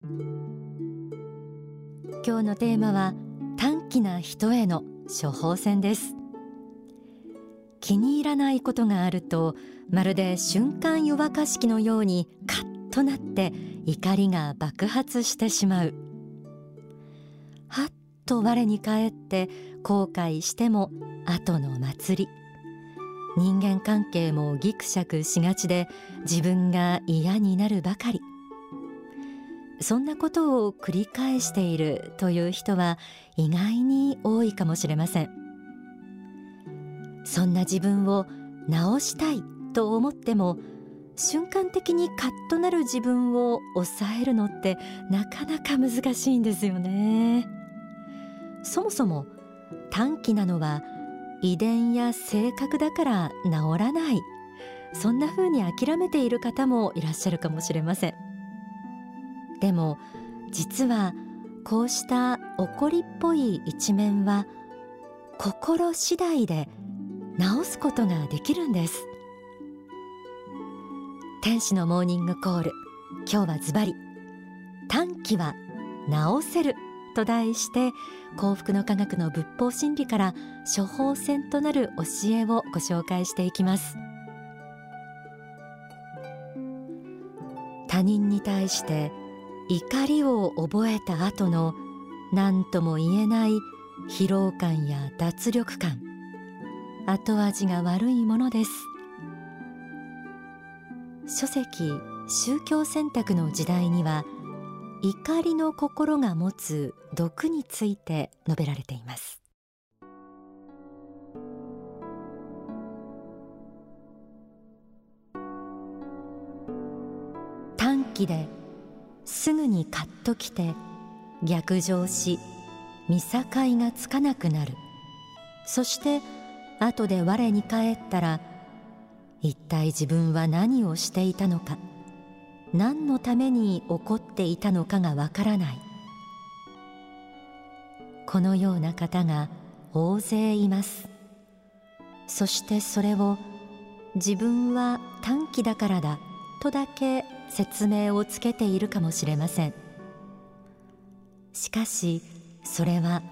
今日のテーマは短気な人への処方箋です。気に入らないことがあるとまるで瞬間湯沸かし器のようにカッとなって怒りが爆発してしまう。はっと我に返って後悔しても後の祭り。人間関係もギクシャクしがちで自分が嫌になるばかり。そんなことを繰り返しているという人は意外に多いかもしれません。そんな自分を直したいと思っても瞬間的にカッとなる自分を抑えるのってなかなか難しいんですよね。そもそも短気なのは遺伝や性格だから治らない。そんな風に諦めている方もいらっしゃるかもしれません。でも実はこうした怒りっぽい一面は心次第で治すことができるんです。天使のモーニングコール。今日はズバリ。短期は治せると題して幸福の科学の仏法真理から処方箋となる教えをご紹介していきます。他人に対して怒りを覚えた後の何とも言えない疲労感や脱力感。後味が悪いものです。書籍宗教選択の時代には怒りの心が持つ毒について述べられています。短期ですぐにカッときて逆上し見境がつかなくなる。そして後で我に返ったら一体自分は何をしていたのか何のために怒っていたのかがわからない。このような方が大勢います。そしてそれを自分は短気だからだとだけ説明をつけているかもしれません。しかしそれは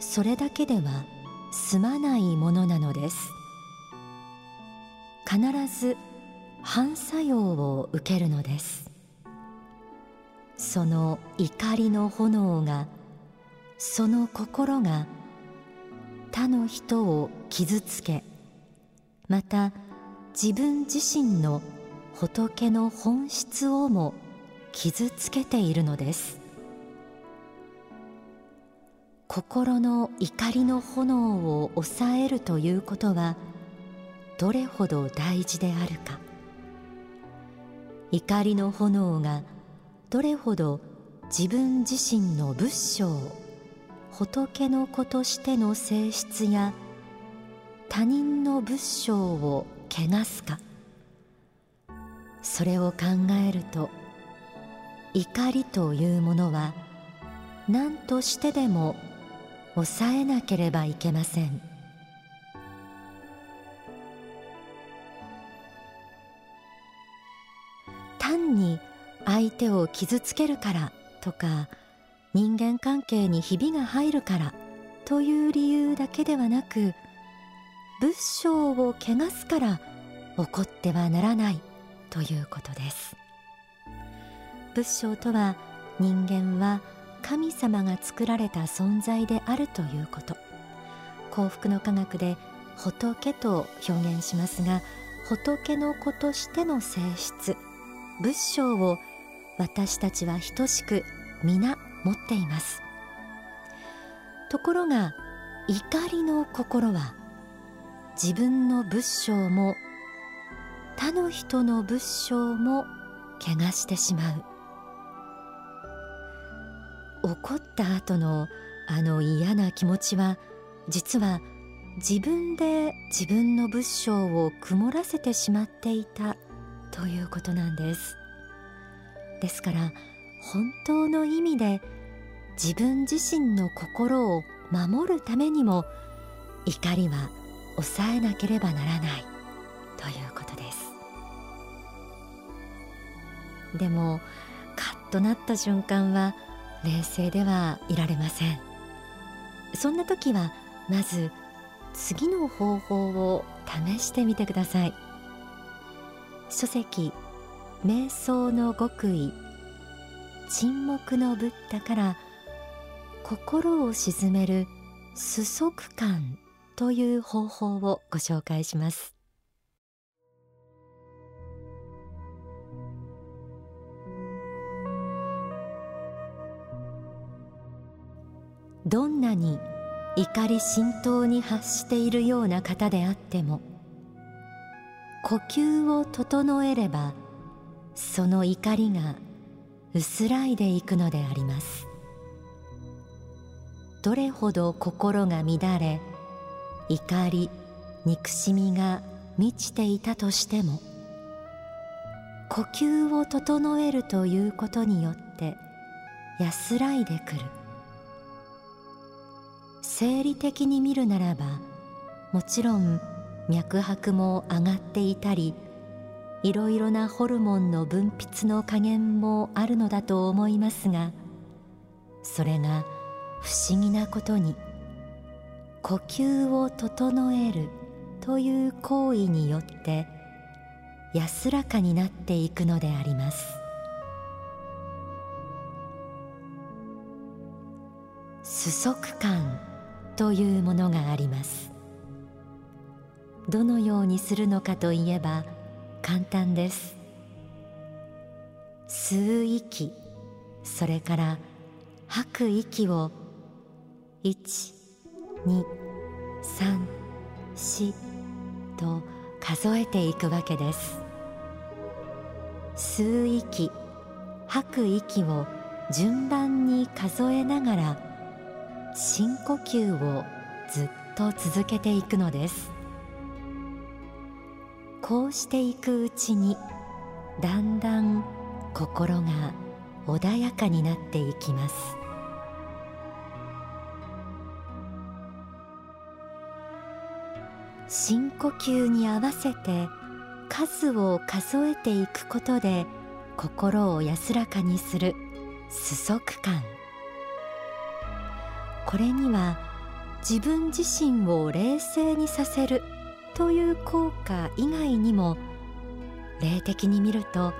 それだけでは済まないものなのです。必ず反作用を受けるのです。その怒りの炎がその心が他の人を傷つけまた自分自身の仏の本質をも傷つけているのです。心の怒りの炎を抑えるということはどれほど大事であるか。怒りの炎がどれほど自分自身の仏性仏の子としての性質や他人の仏性を汚すか。それを考えると怒りというものは何としてでも抑えなければいけません。単に相手を傷つけるからとか人間関係にひびが入るからという理由だけではなく仏性を汚すから怒ってはならない。ということです。仏性とは人間は神様が作られた存在であるということ。幸福の科学で仏と表現しますが仏の子としての性質仏性を私たちは等しく皆持っています。ところが怒りの心は自分の仏性も他の人の仏性も汚してしまう。怒った後のあの嫌な気持ちは実は自分で自分の仏性を曇らせてしまっていたということなんです。ですから本当の意味で自分自身の心を守るためにも怒りは抑えなければならないということでもカッとなった瞬間は冷静ではいられません。そんな時はまず次の方法を試してみてください。書籍瞑想の極意沈黙のブッダから心を鎮める数足感という方法をご紹介します。どんなに怒り浸透に発しているような方であっても呼吸を整えればその怒りが薄らいでいくのであります。どれほど心が乱れ怒り憎しみが満ちていたとしても呼吸を整えるということによって安らいでくる。生理的に見るならばもちろん脈拍も上がっていたりいろいろなホルモンの分泌の加減もあるのだと思いますがそれが不思議なことに呼吸を整えるという行為によって安らかになっていくのであります。数足感。というものがあります。どのようにするのかといえば簡単です。吸う息それから吐く息を123と数えていくわけです。吸う息吐く息を順番に数えながら深呼吸をずっと続けていくのです。こうしていくうちにだんだん心が穏やかになっていきます。深呼吸に合わせて数を数えていくことで心を安らかにする数足感。これには自分自身を冷静にさせるという効果以外にも霊的に見ると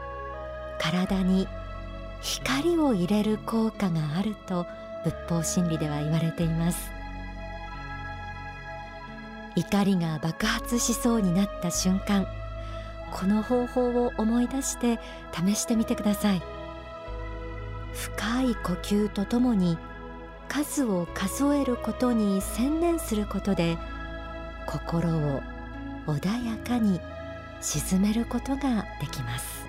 体に光を入れる効果があると仏法真理では言われています。怒りが爆発しそうになった瞬間この方法を思い出して試してみてください。深い呼吸とともに数を数えることに専念することで心を穏やかに沈めることができます。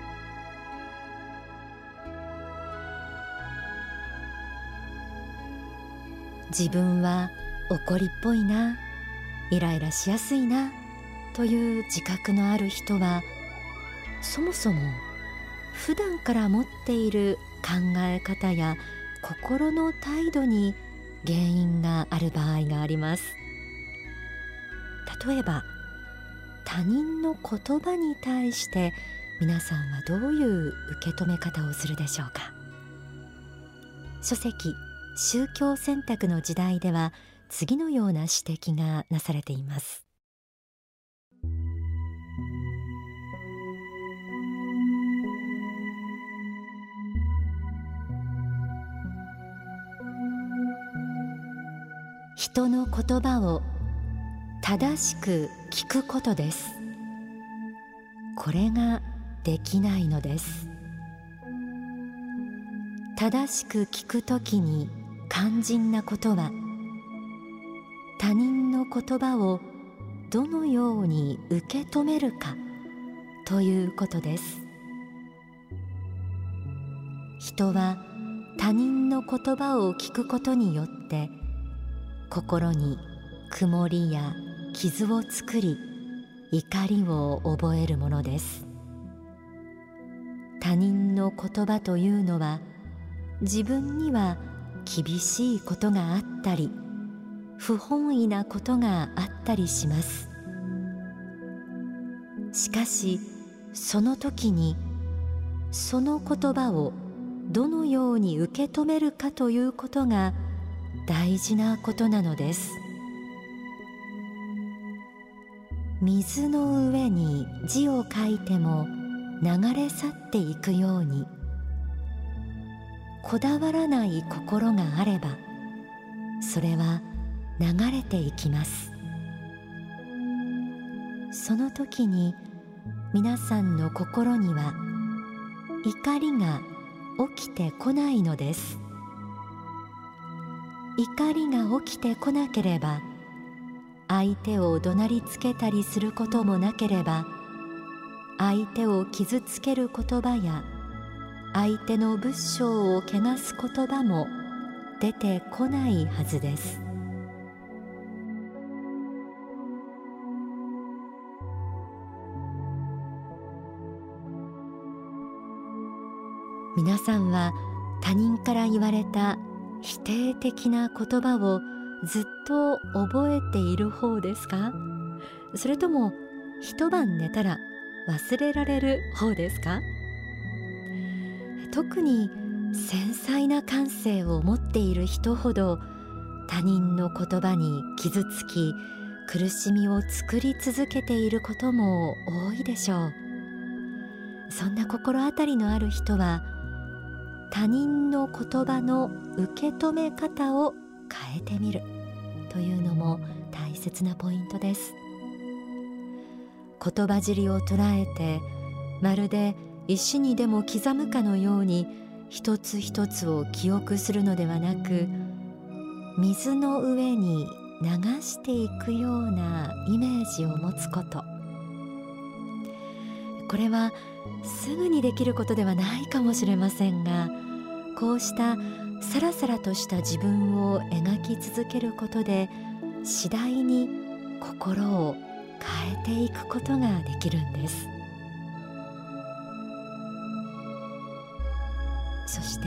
自分は怒りっぽいなイライラしやすいなという自覚のある人はそもそも普段から持っている考え方や心の態度に原因がある場合があります。例えば他人の言葉に対して皆さんはどういう受け止め方をするでしょうか。書籍宗教選択の時代では次のような指摘がなされています。人の言葉を正しく聞くことです。これができないのです。正しく聞くときに肝心なことは他人の言葉をどのように受け止めるかということです。人は他人の言葉を聞くことによって心に曇りや傷を作り怒りを覚えるものです。他人の言葉というのは自分には厳しいことがあったり不本意なことがあったりします。しかしその時にその言葉をどのように受け止めるかということが大事なことなのです。水の上に字を書いても流れ去っていくように。こだわらない心があればそれは流れていきます。その時に皆さんの心には怒りが起きてこないのです。怒りが起きてこなければ相手を怒鳴りつけたりすることもなければ相手を傷つける言葉や相手の仏性を汚す言葉も出てこないはずです。皆さんは他人から言われた否定的な言葉をずっと覚えている方ですか？それとも一晩寝たら忘れられる方ですか？特に繊細な感性を持っている人ほど他人の言葉に傷つき苦しみを作り続けていることも多いでしょう。そんな心当たりのある人は他人の言葉の受け止め方を変えてみるというのも大切なポイントです。言葉尻を捉えてまるで石にでも刻むかのように一つ一つを記憶するのではなく水の上に流していくようなイメージを持つこと。これはすぐにできることではないかもしれませんがこうしたさらさらとした自分を描き続けることで次第に心を変えていくことができるんです。そして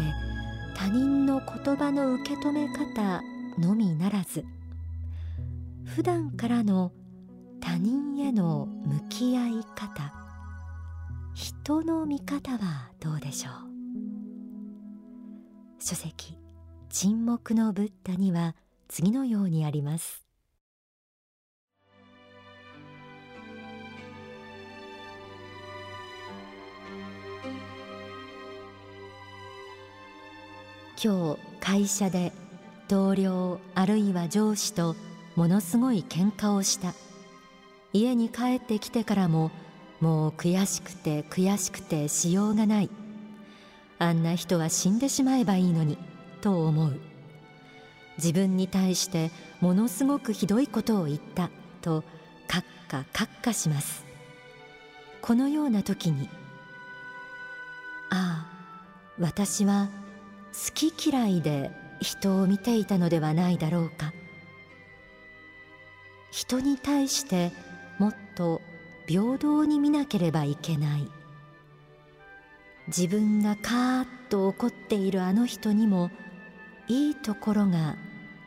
他人の言葉の受け止め方のみならず普段からの他人への向き合い方人の見方はどうでしょう？書籍沈黙のブッダには次のようにあります。今日会社で同僚あるいは上司とものすごい喧嘩をした。家に帰ってきてからももう悔しくて悔しくてしようがない。あんな人は死んでしまえばいいのにと思う。自分に対してものすごくひどいことを言ったとカッカカッカします。このような時にああ私は好き嫌いで人を見ていたのではないだろうか。人に対してもっと平等に見なければいけない。自分がカーッと怒っているあの人にもいいところが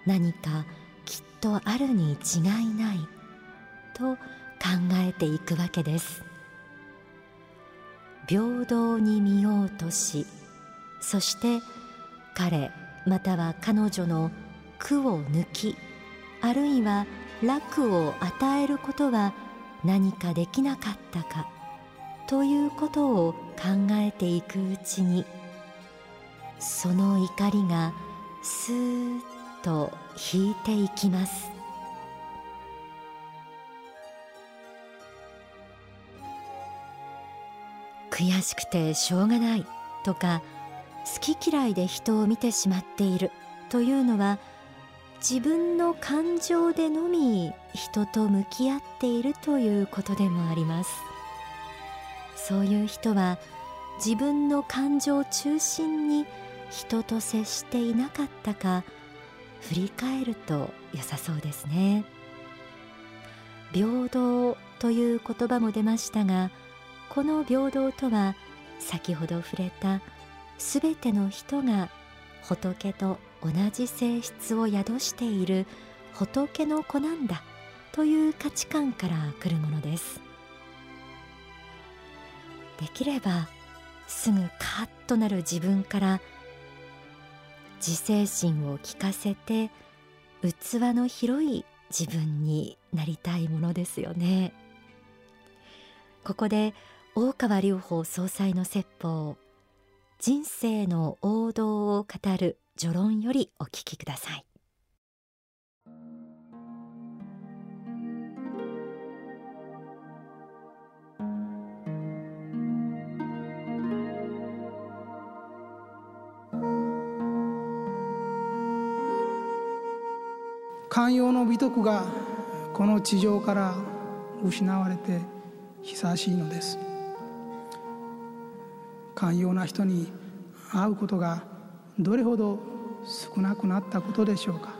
何かきっとあるに違いないと考えていくわけです。平等に見ようとしそして彼または彼女の苦を抜きあるいは楽を与えることは何かできなかったかということを考えていくうちにその怒りがスーッと引いていきます。悔しくてしょうがないとか好き嫌いで人を見てしまっているというのは自分の感情でのみ人と向き合っているということでもあります。そういう人は自分の感情中心に人と接していなかったか振り返ると良さそうですね。平等という言葉も出ましたがこの平等とは先ほど触れたすべての人が仏と同じ性質を宿している仏の子なんだという価値観から来るものです。できればすぐカッとなる自分から自制心を聞かせて器の広い自分になりたいものですよね。ここで大川隆法総裁の説法人生の王道を語る序論よりお聞きください。寛容の美徳がこの地上から失われて久しいのです。寛容な人に会うことがどれほど少なくなったことでしょうか。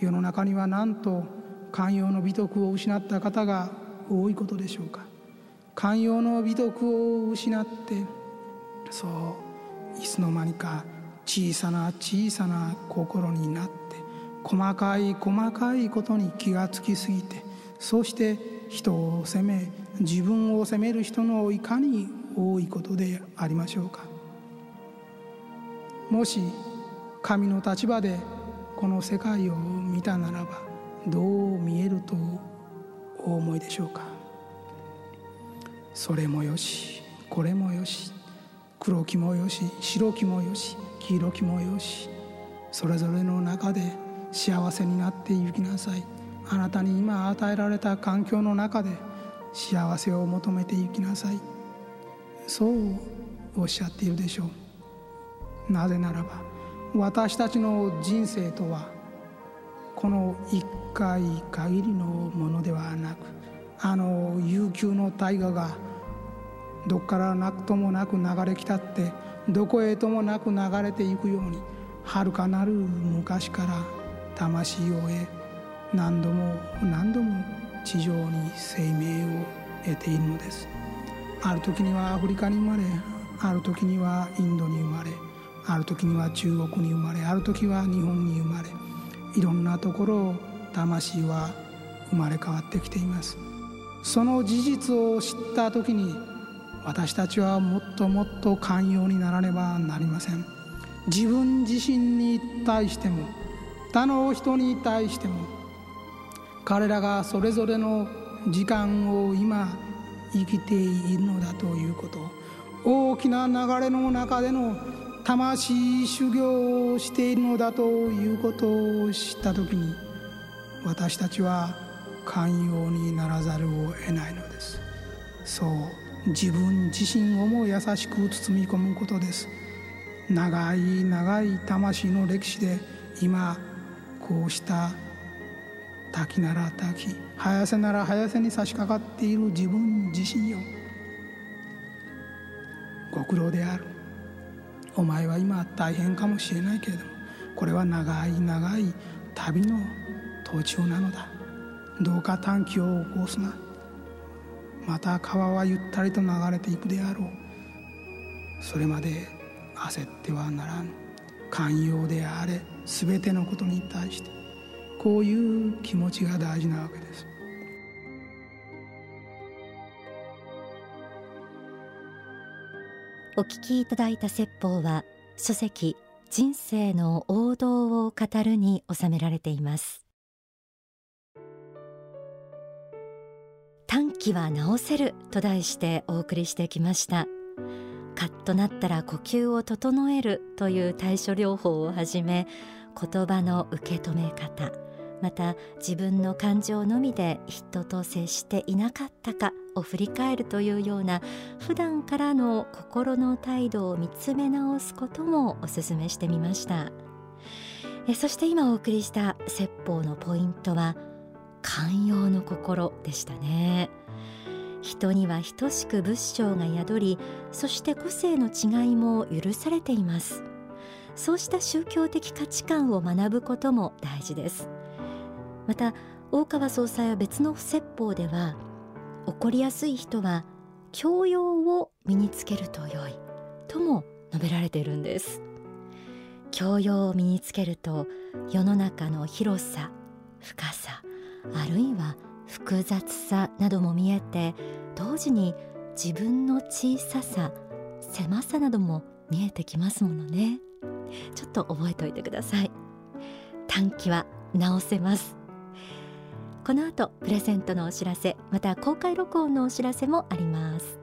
世の中にはなんと寛容の美徳を失った方が多いことでしょうか。寛容の美徳を失ってそういつの間にか小さな小さな心になって細かい細かいことに気がつきすぎてそして人を責め自分を責める人のいかに多いことでありましょうか。もし神の立場でこの世界を見たならばどう見えるとお思いでしょうか。それもよしこれもよし黒木もよし白木もよし黄色木もよしそれぞれの中で幸せになっていきなさい。あなたに今与えられた環境の中で幸せを求めていきなさい。そうおっしゃっているでしょう。なぜならば私たちの人生とはこの一回限りのものではなくあの悠久の大河がどっからなくともなく流れ来たってどこへともなく流れていくように遥かなる昔から魂を得何度も何度も地上に生命を得ているのです。ある時にはアフリカに生まれある時にはインドに生まれある時には中国に生まれある時は日本に生まれいろんなところを魂は生まれ変わってきています。その事実を知った時に私たちはもっともっと寛容にならねばなりません。自分自身に対しても他の人に対しても彼らがそれぞれの時間を今生きているのだということ。大きな流れの中での魂修行をしているのだということを知った時に私たちは寛容にならざるを得ないのです。そう自分自身をも優しく包み込むことです。長い長い魂の歴史で今こうした滝なら滝早瀬なら早瀬に差し掛かっている自分自身よ。ご苦労である。お前は今大変かもしれないけれどもこれは長い長い旅の途中なのだ。どうか短期を起こすな。また川はゆったりと流れていくであろう。それまで焦ってはならぬ寛容であれ。全てのことに対してこういう気持ちが大事なわけです。お聞きいただいた説法は書籍人生の王道を語るに収められています短期は治せると題してお送りしてきました。カッとなったら呼吸を整えるという対処療法をはじめ言葉の受け止め方また自分の感情のみで人と接していなかったかを振り返るというような普段からの心の態度を見つめ直すこともお勧めしてみました。えそして今お送りした説法のポイントは寛容の心でしたね。人には等しく仏性が宿りそして個性の違いも許されています。そうした宗教的価値観を学ぶことも大事です。また大川総裁は別の説法では怒りやすい人は教養を身につけると良いとも述べられているんです。教養を身につけると世の中の広さ深さあるいは複雑さなども見えて同時に自分の小ささ狭さなども見えてきますものね。ちょっと覚えておいてください。短期は直せます。この後プレゼントのお知らせまた公開録音のお知らせもあります。